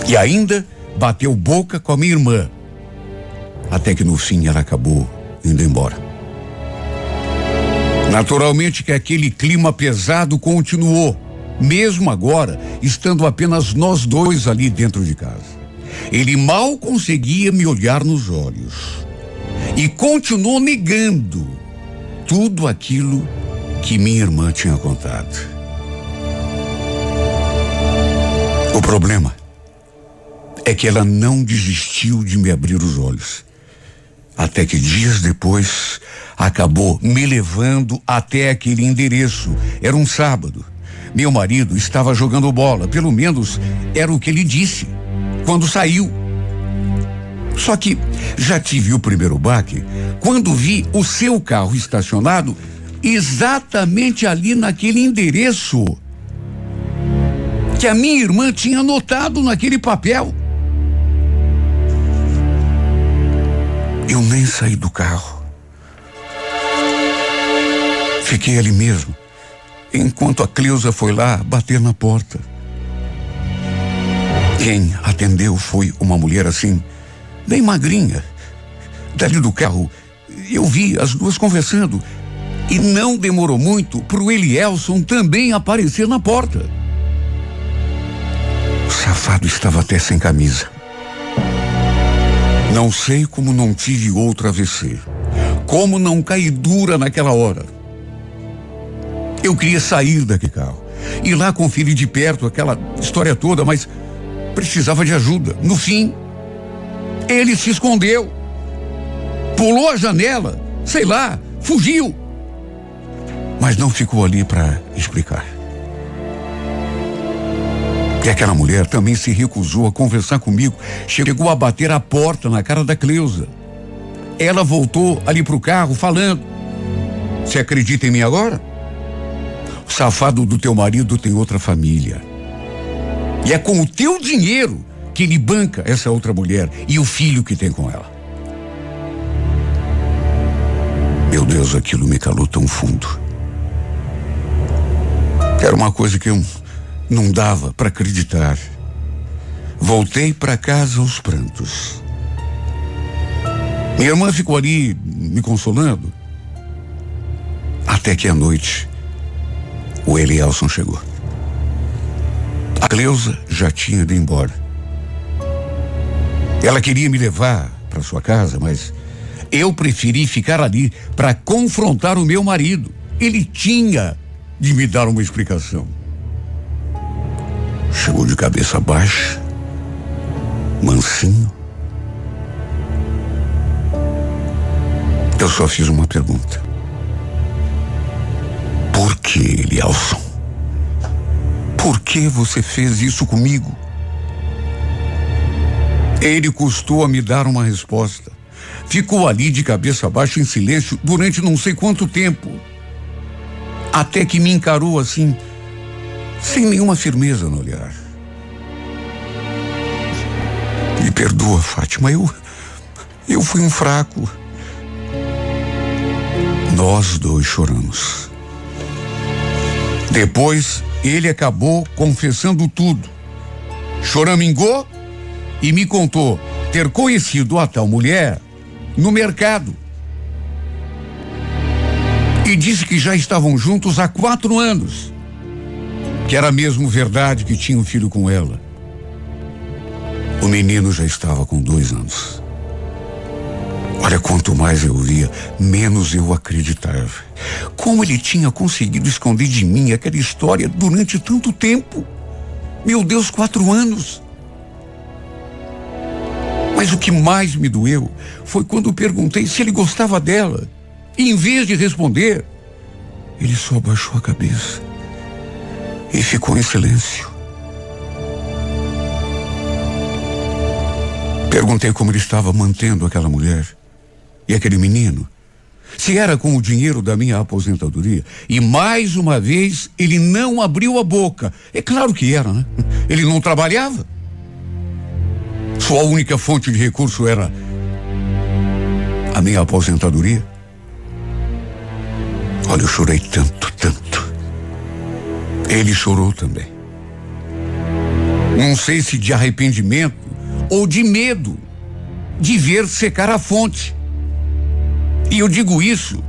E ainda bateu boca com a minha irmã. Até que no fim ela acabou indo embora. Naturalmente que aquele clima pesado continuou, mesmo agora, estando apenas nós dois ali dentro de casa. Ele mal conseguia me olhar nos olhos e continuou negando tudo aquilo que minha irmã tinha contado. O problema é que ela não desistiu de me abrir os olhos. Até que dias depois acabou me levando até aquele endereço. Era um sábado. Meu marido estava jogando bola, pelo menos era o que ele disse quando saiu. Só que já tive o primeiro baque quando vi o seu carro estacionado exatamente ali naquele endereço que a minha irmã tinha anotado naquele papel. Eu nem saí do carro. Fiquei ali mesmo, enquanto a Cleusa foi lá bater na porta. Quem atendeu foi uma mulher assim, bem magrinha. Dali do carro, eu vi as duas conversando. E não demorou muito para o Elielson também aparecer na porta. O safado estava até sem camisa. Não sei como não tive outro AVC. Como não caí dura naquela hora. Eu queria sair daquele carro. Ir lá conferir de perto aquela história toda, mas precisava de ajuda. No fim, ele se escondeu. Pulou a janela, sei lá, fugiu. Mas não ficou ali para explicar. E aquela mulher também se recusou a conversar comigo. Chegou a bater a porta na cara da Cleusa. Ela voltou ali pro carro falando: Você acredita em mim agora? O safado do teu marido tem outra família. E é com o teu dinheiro que ele banca essa outra mulher e o filho que tem com ela. Meu Deus, aquilo me calou tão fundo. Era uma coisa que eu não dava para acreditar. Voltei para casa aos prantos. Minha irmã ficou ali me consolando. Até que à noite o Elielson chegou. A Cleusa já tinha ido embora. Ela queria me levar para sua casa, mas eu preferi ficar ali para confrontar o meu marido. Ele tinha de me dar uma explicação. Chegou de cabeça baixa, mansinho. Eu só fiz uma pergunta. Que, Elielson? Por que você fez isso comigo? Ele custou a me dar uma resposta. Ficou ali de cabeça baixa em silêncio durante não sei quanto tempo. Até que me encarou assim, sem nenhuma firmeza no olhar. Me perdoa, Fátima, eu. Eu fui um fraco. Nós dois choramos. Depois, ele acabou confessando tudo. Choramingou e me contou ter conhecido a tal mulher no mercado. E disse que já estavam juntos há quatro anos. Que era mesmo verdade que tinha um filho com ela. O menino já estava com dois anos. Olha, quanto mais eu via, menos eu acreditava. Como ele tinha conseguido esconder de mim aquela história durante tanto tempo? Meu Deus, quatro anos. Mas o que mais me doeu foi quando perguntei se ele gostava dela. E em vez de responder, ele só abaixou a cabeça e ficou em silêncio. Perguntei como ele estava mantendo aquela mulher e aquele menino. Se era com o dinheiro da minha aposentadoria. E mais uma vez ele não abriu a boca. É claro que era, né? Ele não trabalhava. Sua única fonte de recurso era a minha aposentadoria. Olha, eu chorei tanto, tanto. Ele chorou também. Não sei se de arrependimento ou de medo de ver secar a fonte. E eu digo isso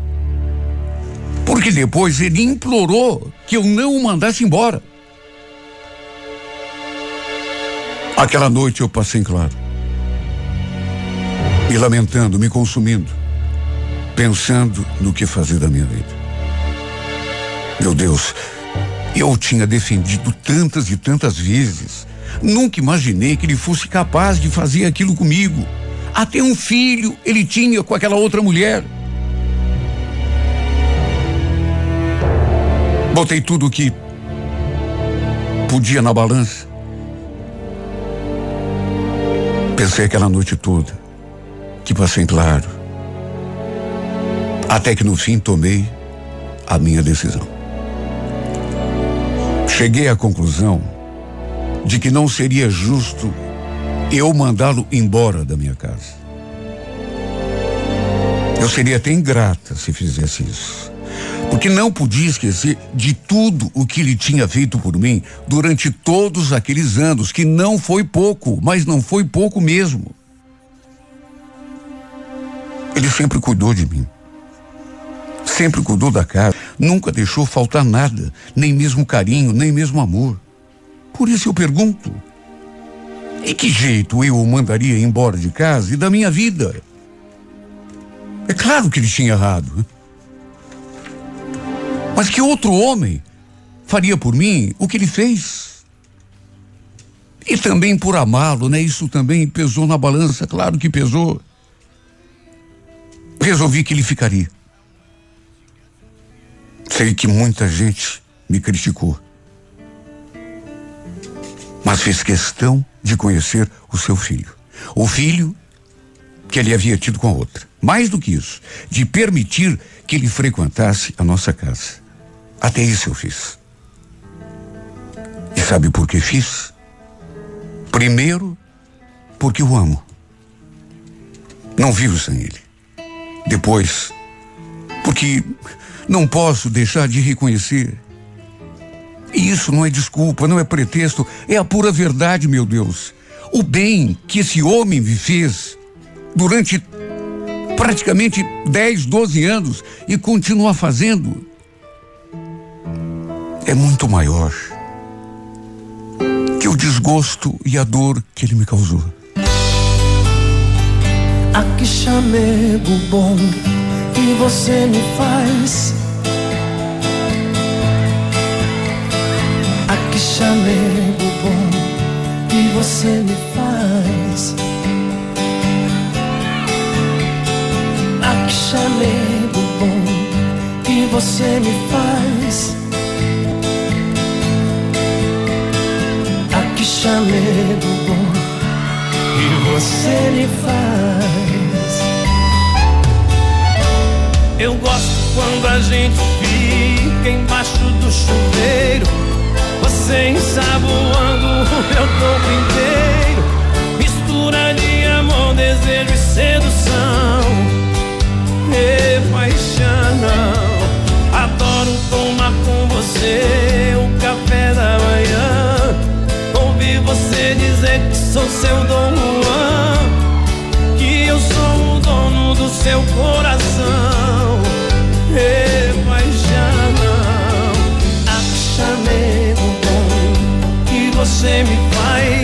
porque depois ele implorou que eu não o mandasse embora. Aquela noite eu passei em claro. Me lamentando, me consumindo, pensando no que fazer da minha vida. Meu Deus, eu o tinha defendido tantas e tantas vezes. Nunca imaginei que ele fosse capaz de fazer aquilo comigo. Até um filho ele tinha com aquela outra mulher. Botei tudo o que podia na balança. Pensei aquela noite toda que passei claro. Até que no fim tomei a minha decisão. Cheguei à conclusão de que não seria justo eu mandá-lo embora da minha casa. Eu seria até ingrata se fizesse isso. Porque não podia esquecer de tudo o que ele tinha feito por mim durante todos aqueles anos, que não foi pouco, mas não foi pouco mesmo. Ele sempre cuidou de mim. Sempre cuidou da casa, nunca deixou faltar nada, nem mesmo carinho, nem mesmo amor. Por isso eu pergunto: em que jeito eu o mandaria embora de casa e da minha vida? É claro que ele tinha errado. Né? Mas que outro homem faria por mim o que ele fez? E também por amá-lo, né? Isso também pesou na balança, claro que pesou. Resolvi que ele ficaria. Sei que muita gente me criticou mas fez questão de conhecer o seu filho. O filho que ele havia tido com a outra. Mais do que isso, de permitir que ele frequentasse a nossa casa. Até isso eu fiz. E sabe por que fiz? Primeiro, porque o amo. Não vivo sem ele. Depois, porque não posso deixar de reconhecer isso não é desculpa, não é pretexto, é a pura verdade, meu Deus. O bem que esse homem me fez durante praticamente 10, 12 anos e continua fazendo é muito maior que o desgosto e a dor que ele me causou. A que chamego bom que você me faz que chamego bom que você me faz. Ah, que chamego bom que você me faz. Ah, que chamego bom que você me faz. Eu gosto quando a gente fica embaixo do chuveiro você ensaboando o meu corpo inteiro. Mistura de amor, desejo e sedução. E paixão Adoro tomar com você o café da manhã. Ouvir você dizer que sou seu Dom Juan. Que eu sou o dono do seu coração você me faz.